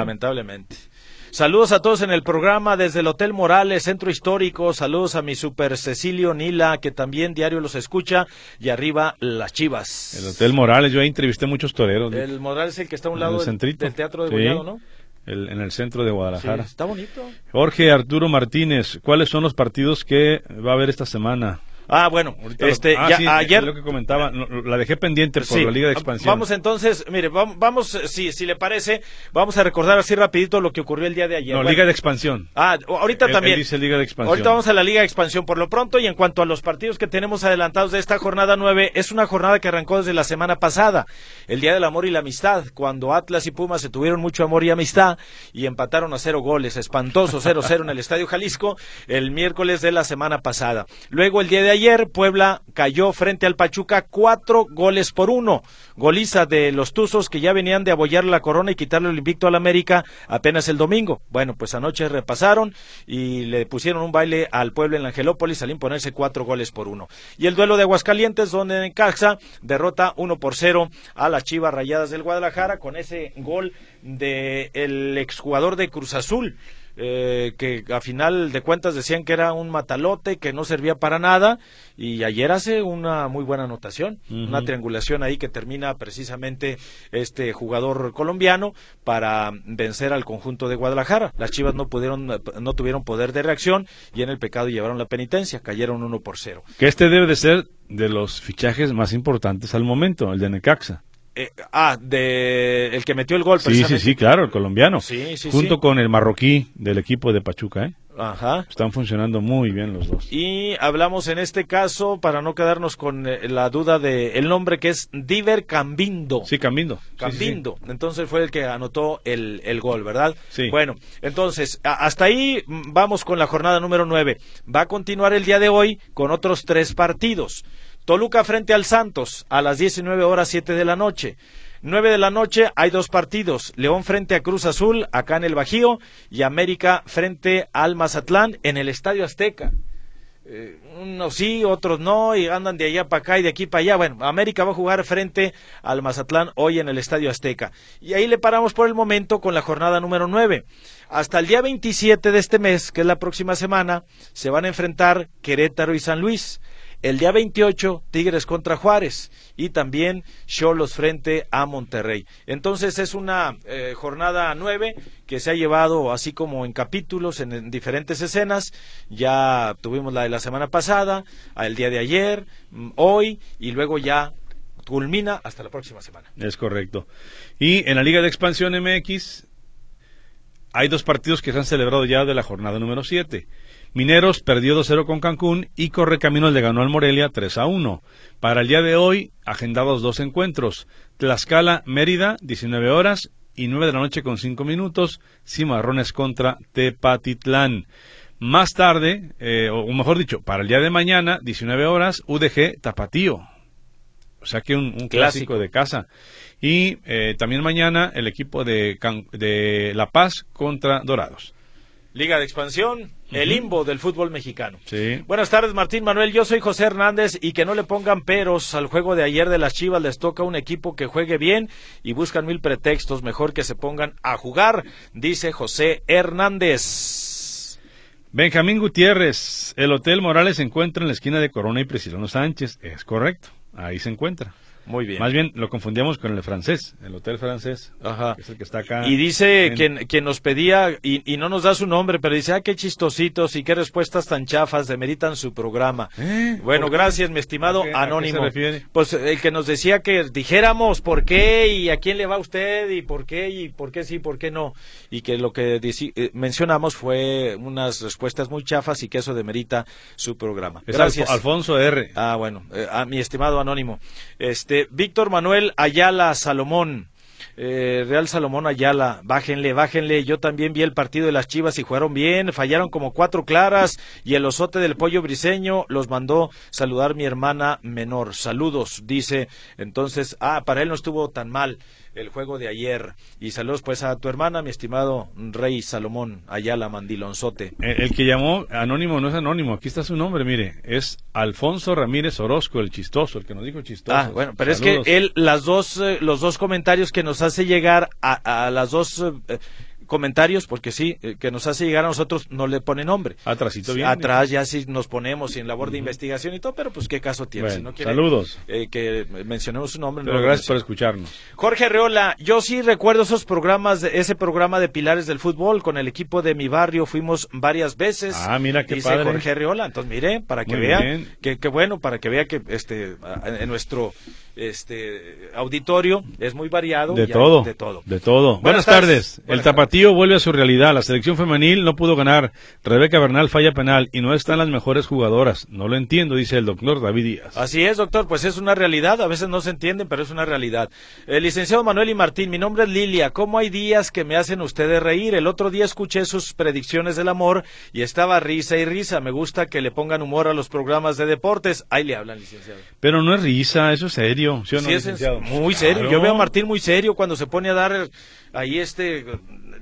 Saludos a todos en el programa desde el Hotel Morales, Centro Histórico. Saludos a mi super Cecilio Nila, que también diario los escucha. Y arriba, las chivas. El Hotel Morales, yo ahí entrevisté muchos toreros. El Morales es el que está a un lado del, Teatro de sí. ¿no? en el centro de Guadalajara. está bonito. Jorge Arturo Martínez, ¿cuáles son los partidos que va a haber esta semana? Ah, bueno, este, ah, ya, ayer lo que comentaba, la dejé pendiente por la Liga de Expansión. Vamos entonces, mire, vamos, si, si le parece, vamos a recordar así rapidito lo que ocurrió el día de ayer. No, Liga de Expansión. Ah, ahorita también. dice Liga de Expansión. Ahorita vamos a la Liga de Expansión por lo pronto y en cuanto a los partidos que tenemos adelantados de esta jornada nueve, es una jornada que arrancó desde la semana pasada, el Día del Amor y la Amistad, cuando Atlas y Pumas se tuvieron mucho amor y amistad y empataron a cero goles, espantoso 0-0 en el Estadio Jalisco el miércoles de la semana pasada. Luego el día de ayer, Puebla cayó frente al Pachuca cuatro goles por uno. Goliza de los Tuzos que ya venían de abollar la corona y quitarle el invicto al América apenas el domingo. Bueno, pues anoche repasaron y le pusieron un baile al Puebla en la Angelópolis al imponerse cuatro goles por uno. Y el duelo de Aguascalientes, donde en Caxa derrota uno por cero a las Chivas Rayadas del Guadalajara con ese gol del el exjugador de Cruz Azul. Eh, que a final de cuentas decían que era un matalote, que no servía para nada, y ayer hace una muy buena anotación, una triangulación ahí que termina precisamente este jugador colombiano para vencer al conjunto de Guadalajara. Las Chivas no pudieron, no tuvieron poder de reacción y en el pecado llevaron la penitencia, cayeron uno por cero. Que este debe de ser de los fichajes más importantes al momento, el de Necaxa. Eh, ah, de el que metió el gol. Sí, sí, sí, claro, el colombiano. Sí, sí, Junto con el marroquí del equipo de Pachuca, ¿eh? Ajá. Están funcionando muy bien los dos. Y hablamos en este caso, para no quedarnos con eh, la duda de el nombre que es Diver Cambindo. Sí, Cambindo. Cambindo. Entonces fue el que anotó el, el gol, ¿verdad? Sí. Bueno, entonces, hasta ahí mm, vamos con la jornada número nueve. Va a continuar el día de hoy con otros tres partidos. Toluca frente al Santos a las 19 horas 7 de la noche. 9 de la noche hay dos partidos. León frente a Cruz Azul acá en el Bajío y América frente al Mazatlán en el Estadio Azteca. Eh, unos sí, otros no, y andan de allá para acá y de aquí para allá. Bueno, América va a jugar frente al Mazatlán hoy en el Estadio Azteca. Y ahí le paramos por el momento con la jornada número 9. Hasta el día 27 de este mes, que es la próxima semana, se van a enfrentar Querétaro y San Luis. El día 28, Tigres contra Juárez y también Cholos frente a Monterrey. Entonces es una eh, jornada nueve que se ha llevado así como en capítulos, en, diferentes escenas. Ya tuvimos la de la semana pasada, el día de ayer, mm, hoy y luego ya culmina hasta la próxima semana. Es correcto. Y en la Liga de Expansión MX hay dos partidos que se han celebrado ya de la jornada número 7. Mineros perdió 2-0 con Cancún y Correcaminos le ganó al Morelia 3-1. Para el día de hoy, agendados dos encuentros. Tlaxcala, Mérida, 19 horas y 9 de la noche con 5 minutos. Cimarrones contra Tepatitlán. Más tarde, eh, o mejor dicho, para el día de mañana, 19 horas, UDG Tapatío. O sea que un, clásico. de casa. Y eh, también mañana el equipo de, de La Paz contra Dorados. Liga de Expansión, el limbo del fútbol mexicano. Sí. Buenas tardes, Martín Manuel. Yo soy José Hernández y que no le pongan peros al juego de ayer de las Chivas. Les toca un equipo que juegue bien y buscan mil pretextos. Mejor que se pongan a jugar, dice José Hernández. Benjamín Gutiérrez, el Hotel Morales se encuentra en la esquina de Corona y Prisciliano Sánchez. Es correcto, ahí se encuentra. Muy bien. Más bien lo confundíamos con el francés, el hotel francés. Ajá. es el que está acá. Y dice quien, nos pedía, y, no nos da su nombre, pero dice, ah, qué chistositos y qué respuestas tan chafas demeritan su programa. ¿Eh? Bueno, gracias, mi estimado Anónimo. Pues el que nos decía que dijéramos por qué y a quién le va usted y por qué y por qué sí, por qué no. Y que lo que eh, mencionamos fue unas respuestas muy chafas y que eso demerita su programa. gracias. Alfonso R. Ah, bueno, eh, a mi estimado Anónimo. Este, Víctor Manuel Ayala Salomón. Eh, Real Salomón Ayala, bájenle, bájenle. Yo también vi el partido de las Chivas y jugaron bien, fallaron como cuatro claras y el osote del pollo briseño los mandó saludar mi hermana menor. Saludos, dice. Entonces, ah, para él no estuvo tan mal el juego de ayer. Y saludos pues a tu hermana, mi estimado Rey Salomón Ayala Mandilonzote. El, el, que llamó anónimo no es anónimo, aquí está su nombre, mire, es Alfonso Ramírez Orozco, el chistoso, el que nos dijo chistoso. Ah, bueno, pero es que él, las dos, eh, los dos comentarios que nos hace llegar a, a las dos eh, comentarios, porque sí, eh, que nos hace llegar a nosotros, no le pone nombre. Atrásito bien. Atrás ya sí nos ponemos en labor de investigación y todo, pero pues qué caso tiene. si no quiere, saludos. Eh, que mencionemos su nombre. Pero gracias por escucharnos. Jorge Arreola, yo sí recuerdo esos programas, ese programa de Pilares del Fútbol con el equipo de mi barrio, fuimos varias veces. Ah, mira qué dice padre. Jorge Arreola, entonces mire, para que vea, que, bueno, para que vea que este en nuestro este auditorio es muy variado. De todo. De todo. De todo. Buenas, Buenas tardes. tardes. El tapatío vuelve a su realidad. La selección femenil no pudo ganar. Rebeca Bernal falla penal y no están las mejores jugadoras. No lo entiendo, dice el doctor David Díaz. Así es, doctor, pues es una realidad, a veces no se entienden, pero es una realidad. El licenciado Manuel y Martín, mi nombre es Lilia, ¿cómo hay días que me hacen ustedes reír? El otro día escuché sus predicciones del amor y estaba risa y risa, me gusta que le pongan humor a los programas de deportes. Ahí le hablan, licenciado. Pero no es risa, eso es serio. ¿Sí o no, Sí, es muy serio. Claro. Yo veo a Martín muy serio cuando se pone a dar ahí este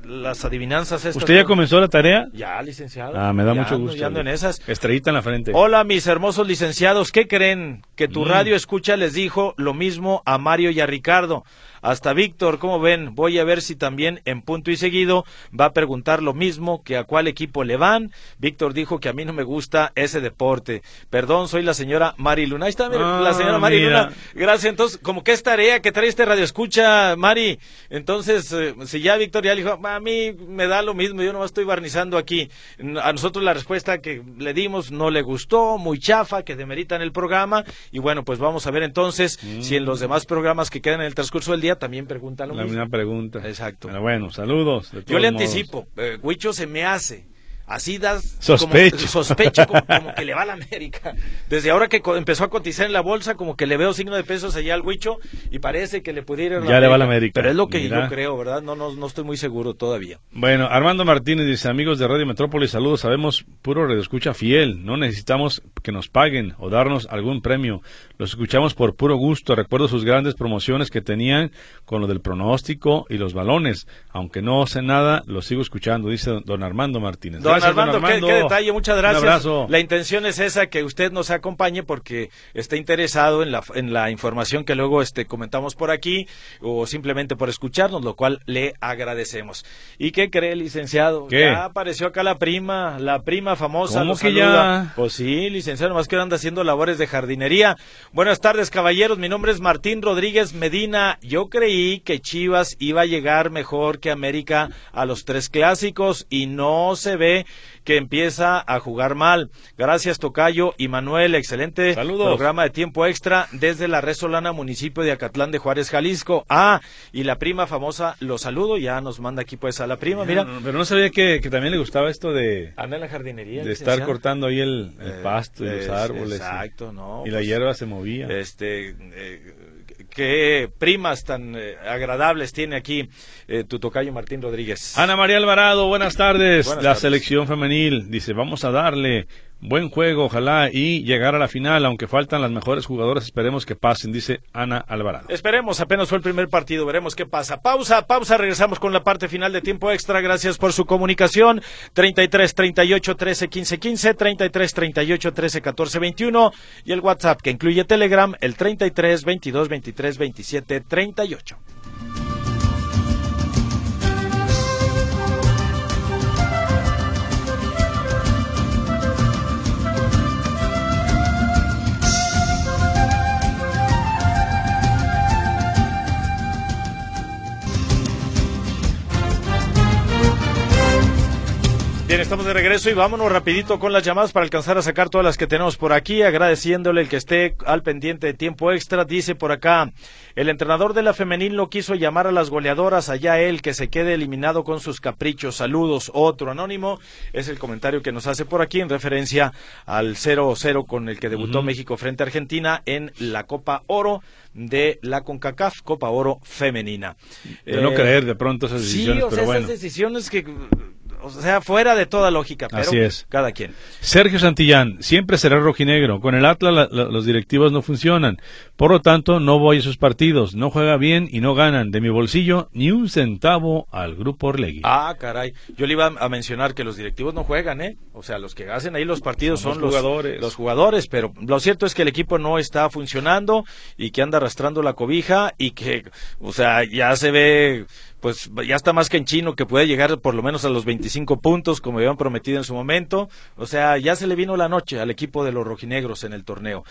las adivinanzas estas. ¿Usted ya comenzó la tarea? Ya, licenciado. Ah, me da Ya mucho ando- gusto. ya ando en esas. Estrellita en la frente. Hola, mis hermosos licenciados. ¿Qué creen? Que tu Mm. radio escucha les dijo lo mismo a Mario y a Ricardo. Hasta Víctor, ¿cómo ven? Voy a ver si también en punto y seguido va a preguntar lo mismo que a cuál equipo le van. Víctor dijo que a mí no me gusta ese deporte. Perdón, soy la señora Mari Luna. Ahí está mira, Ah, la señora Mari mira. Luna. Gracias. Entonces, como que es tarea que trae este radio escucha, Mari. Entonces, eh, si ya Víctor ya le dijo, a mí me da lo mismo, yo no estoy barnizando aquí. A nosotros la respuesta que le dimos no le gustó, muy chafa, que demeritan el programa. Y bueno, pues vamos a ver entonces si en los demás programas que quedan en el transcurso del día también preguntan lo La mismo. misma pregunta. Exacto. Pero bueno, saludos. de Yo le modos. anticipo, eh, Huicho se me hace. Así das Sospecho. como, <laughs> sospecho como, como que le va a la América. Desde ahora que empezó a cotizar en la bolsa, como que le veo signo de pesos allá al Huicho y parece que le pudiera ir Ya le va a la América. Pero es lo que Mira. yo creo, ¿verdad? No, no, no estoy muy seguro todavía. Bueno, Armando Martínez dice, amigos de Radio Metrópolis, saludos, sabemos puro radio escucha fiel, no necesitamos que nos paguen o darnos algún premio, los escuchamos por puro gusto, recuerdo sus grandes promociones que tenían con lo del pronóstico y los balones, aunque no sé nada, los sigo escuchando, dice don Armando Martínez. Don Gracias, Armando, qué- Qué, detalle, muchas gracias. Un abrazo. La intención es esa, que usted nos acompañe porque está interesado en la, en la información que luego este, comentamos por aquí o simplemente por escucharnos, lo cual le agradecemos. ¿Y qué cree, licenciado? ¿Qué? Ya apareció acá la prima, la prima famosa. ¿Cómo que saluda. ya? Pues sí, licenciado, más que anda haciendo labores de jardinería. Buenas tardes, caballeros. Mi nombre es Martín Rodríguez Medina. Yo creí que Chivas iba a llegar mejor que América a los tres clásicos y no se ve que empieza a jugar mal. Gracias, Tocayo y Manuel. Excelente Saludos. programa de tiempo extra desde la Resolana, municipio de Acatlán de Juárez, Jalisco. Ah, y la prima famosa, lo saludo. Ya nos manda aquí pues a la prima. Mira, No, pero no sabía que, que también le gustaba esto de, anda en la jardinería. de estar cortando ahí el, el Eh, pasto y los es- árboles. y- Exacto, no. Y la pues, hierba se movía. Este, eh, qué primas tan eh, agradables tiene aquí eh, tu tocayo Martín Rodríguez. Ana María Alvarado, buenas tardes. Buenas la tardes. selección femenil dice, vamos a darle buen juego, ojalá, y llegar a la final, aunque faltan las mejores jugadoras, esperemos que pasen, dice Ana Alvarado. Esperemos, apenas fue el primer partido, veremos qué pasa. Pausa, pausa, regresamos con la parte final de tiempo extra. Gracias por su comunicación. 33 38 13 15 15, 33 38 13 14 21 y el WhatsApp que incluye Telegram, el 33 22 23 27 38. Bien, estamos de regreso y vámonos rapidito con las llamadas para alcanzar a sacar todas las que tenemos por aquí, agradeciéndole el que esté al pendiente de tiempo extra. Dice por acá, el entrenador de la femenil no quiso llamar a las goleadoras, allá él que se quede eliminado con sus caprichos. Saludos, otro anónimo. Es el comentario que nos hace por aquí en referencia al 0-0 con el que debutó México frente a Argentina en la Copa Oro de la CONCACAF, Copa Oro femenina. De no Eh, creer de pronto esas Sí, decisiones, o sea, pero bueno. esas decisiones que, o sea, fuera de toda lógica, pero Así es. cada quien. Sergio Santillán, siempre será rojinegro. Con el Atlas la- la- los directivos no funcionan. Por lo tanto, no voy a esos partidos. No juega bien y no ganan. De mi bolsillo, ni un centavo al grupo Orlegui. Ah, caray. Yo le iba a mencionar que los directivos no juegan, ¿eh? O sea, los que hacen ahí los partidos Son son, los los jugadores. Los jugadores, pero lo cierto es que el equipo no está funcionando y que anda arrastrando la cobija y que, o sea, ya se ve, pues ya está más que en chino que puede llegar por lo menos a los 25 puntos como habían prometido en su momento. O sea, ya se le vino la noche al equipo de los rojinegros en el torneo.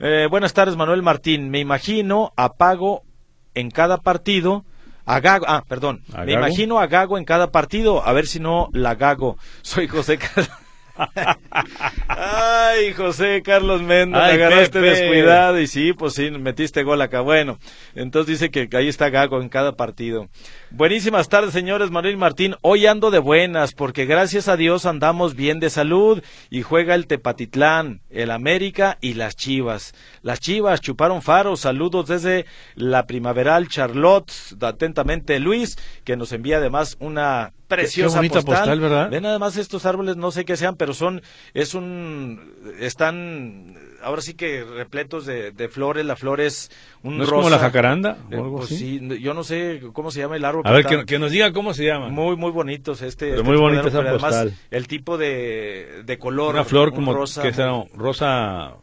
Eh, buenas tardes, Manuel Martín. Me imagino a Pago en cada partido. A Gago, ah, perdón. ¿A Me Gago? imagino a Gago en cada partido. A ver si no la Gago. <laughs> Soy José Cal- Ay, José Carlos Méndez, Ay, agarraste Pepe. descuidado y sí, pues sí, metiste gol acá. Bueno, entonces dice que ahí está Gago en cada partido. Buenísimas tardes, señores Manuel Martín. Hoy ando de buenas porque gracias a Dios andamos bien de salud y juega el Tepatitlán, el América y las Chivas. Las Chivas chuparon faros. Saludos desde la primaveral Charlotte. Atentamente Luis, que nos envía además una preciosa bonita postal, ¿verdad? Ven nada más estos árboles, no sé qué sean, pero son, es un, están, ahora sí que repletos de, de flores, la flor es un ¿No es rosa. como la jacaranda o Eh, pues así? sí, yo no sé cómo se llama el árbol. A ver, que, que nos diga cómo se llama. Muy, muy bonitos este. Pero este muy árbol, esa pero además postal. el tipo de, de color. Una flor un como rosa. que será rosa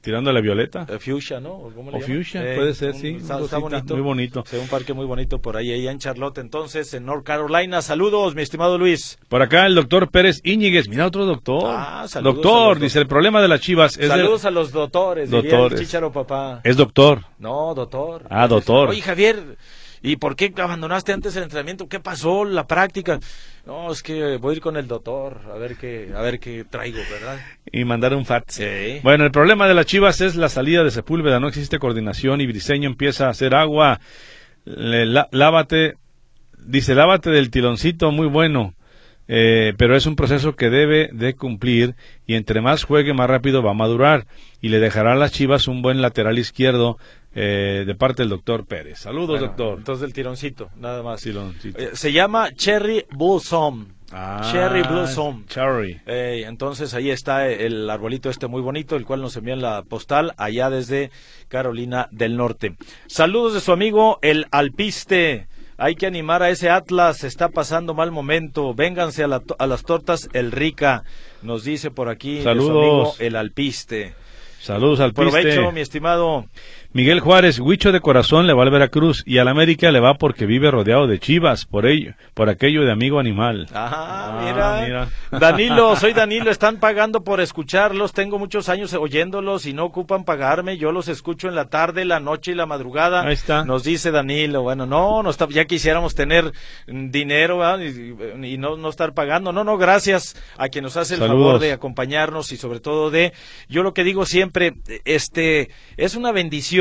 tirando a la violeta. eh, fuchsia, ¿no? ¿O, cómo le O fuchsia, Eh, puede ser, un- sí. Está, está bonito. Muy bonito. Sí, un parque muy bonito por ahí, ahí en Charlotte. Entonces, en North Carolina. Saludos, mi estimado Luis. Por acá el doctor Pérez Íñiguez. Mira otro doctor. Ah, saludos doctor, dice, el problema de las chivas es, de- Saludos a los doctores. diría Doctores. el Chicharo papá. es doctor. No, doctor. Ah, doctor. Oye, Javier, ¿y por qué abandonaste antes el entrenamiento? ¿Qué pasó? La práctica. No, es que voy a ir con el doctor a ver qué, a ver qué traigo, ¿verdad? Y mandar un fax. Sí. Bueno, el problema de las chivas es la salida de Sepúlveda. No existe coordinación y Briseño empieza a hacer agua. Le- lá- lávate, dice, lávate del tiloncito, muy bueno. Eh, pero es un proceso que debe de cumplir y entre más juegue más rápido va a madurar y le dejará a las chivas un buen lateral izquierdo eh, de parte del doctor Pérez. Saludos, Bueno, doctor. Entonces el tironcito, nada más. Eh, se llama Cherry Blossom. Ah, Cherry Blossom. Cherry. Eh, entonces ahí está el arbolito este muy bonito, el cual nos envían la postal allá desde Carolina del Norte. Saludos de su amigo el Alpiste. Hay que animar a ese Atlas, está pasando mal momento. Vénganse a, la a las tortas El Rica, nos dice por aquí de su Saludos. amigo el Alpiste. Saludos al Provecho, mi estimado. Miguel Juárez, Huicho de corazón le va al Veracruz y al América le va porque vive rodeado de chivas, por ello, por aquello de amigo animal. Ah, Ah, mira. mira. <laughs> Danilo, soy Danilo, están pagando por escucharlos, tengo muchos años oyéndolos y no ocupan pagarme, yo los escucho en la tarde, la noche y la madrugada. Ahí está. Nos dice Danilo, bueno, no, no está, ya quisiéramos tener mm, dinero y, y no, no estar pagando. No, no, gracias a quien nos hace el Saludos. favor de acompañarnos y sobre todo de, yo lo que digo siempre, este, es una bendición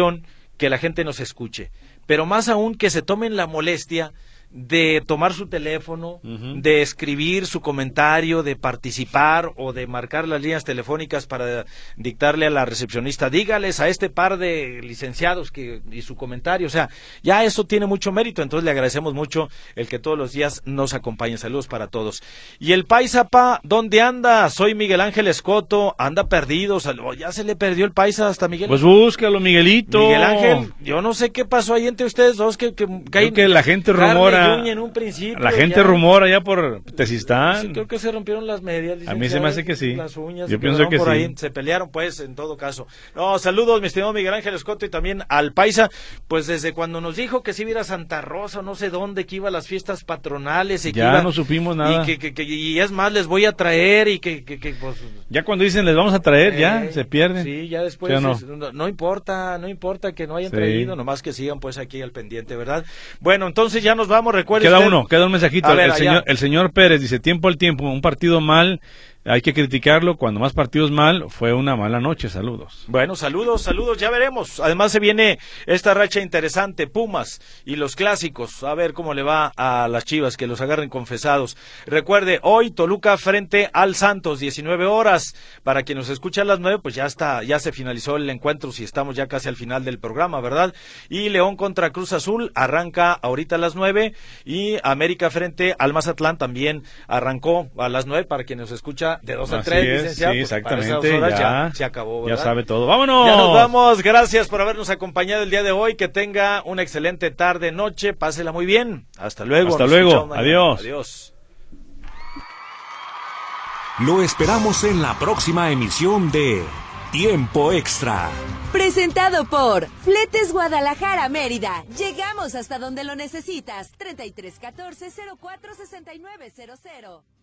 que la gente nos escuche, pero más aún que se tomen la molestia de tomar su teléfono, de escribir su comentario, de participar o de marcar las líneas telefónicas para dictarle a la recepcionista, dígales a este par de licenciados que y su comentario, o sea, ya eso tiene mucho mérito, entonces le agradecemos mucho el que todos los días nos acompañe. Saludos para todos. Y el paisa pa, ¿dónde anda? Soy Miguel Ángel Escoto, anda perdido, sal- oh, ya se le perdió el paisa hasta Miguel. Pues búscalo, Miguelito. Miguel Ángel, yo no sé qué pasó ahí entre ustedes dos, que, que, que Creo hay que la gente carne rumora. y uña en un principio, La gente ya. rumora ya por Tesistán. Sí, creo que se rompieron las medias. A mí se me hace que sí. Las uñas. Yo se pienso que por sí. ahí. Se pelearon, pues, en todo caso. No, saludos, mi estimado Miguel Ángel Escoto y también al Paisa. Pues desde cuando nos dijo que se iba a Santa Rosa, no sé dónde, que iba a las fiestas patronales. Y que Ya iba- no supimos nada. Y, que, que- que- y es más, les voy a traer y que, que, que, pues, Ya cuando dicen les vamos a traer, ya eh, se pierden. Sí, ya después. ¿Sí o no? es- no? no importa, no importa que no hayan Sí. traído, nomás que sigan pues aquí al pendiente, ¿verdad? Bueno, entonces ya nos vamos, Queda usted- uno, queda un mensajito. Ver, el, señor, el señor Pérez dice, tiempo al tiempo, un partido mal, hay que criticarlo. Cuando más partidos mal, fue una mala noche. Saludos. Bueno, saludos, saludos, ya veremos. Además se viene esta racha interesante, Pumas y los clásicos. A ver cómo le va a las Chivas, que los agarren confesados. Recuerde, hoy Toluca frente al Santos, 19 horas. Para quien nos escucha a las 9, pues ya está, ya se finalizó el encuentro, si estamos ya casi al final del programa, ¿verdad? Y León contra Cruz Azul arranca ahorita a las 9 y América frente al Mazatlán también arrancó a las 9 para quien nos escucha de 2 a Así 3, es, licenciado. sí, pues, para esas exactamente. horas Ya, se acabó, ya sabe todo. ¡Vámonos! Ya nos vamos. Gracias por habernos acompañado el día de hoy. Que tenga una excelente tarde, noche. Pásela muy bien. Hasta luego. Hasta Nos luego. Adiós. Adiós. Lo esperamos en la próxima emisión de Tiempo Extra. Presentado por Fletes Guadalajara Mérida. Llegamos hasta donde lo necesitas. 3314 046900.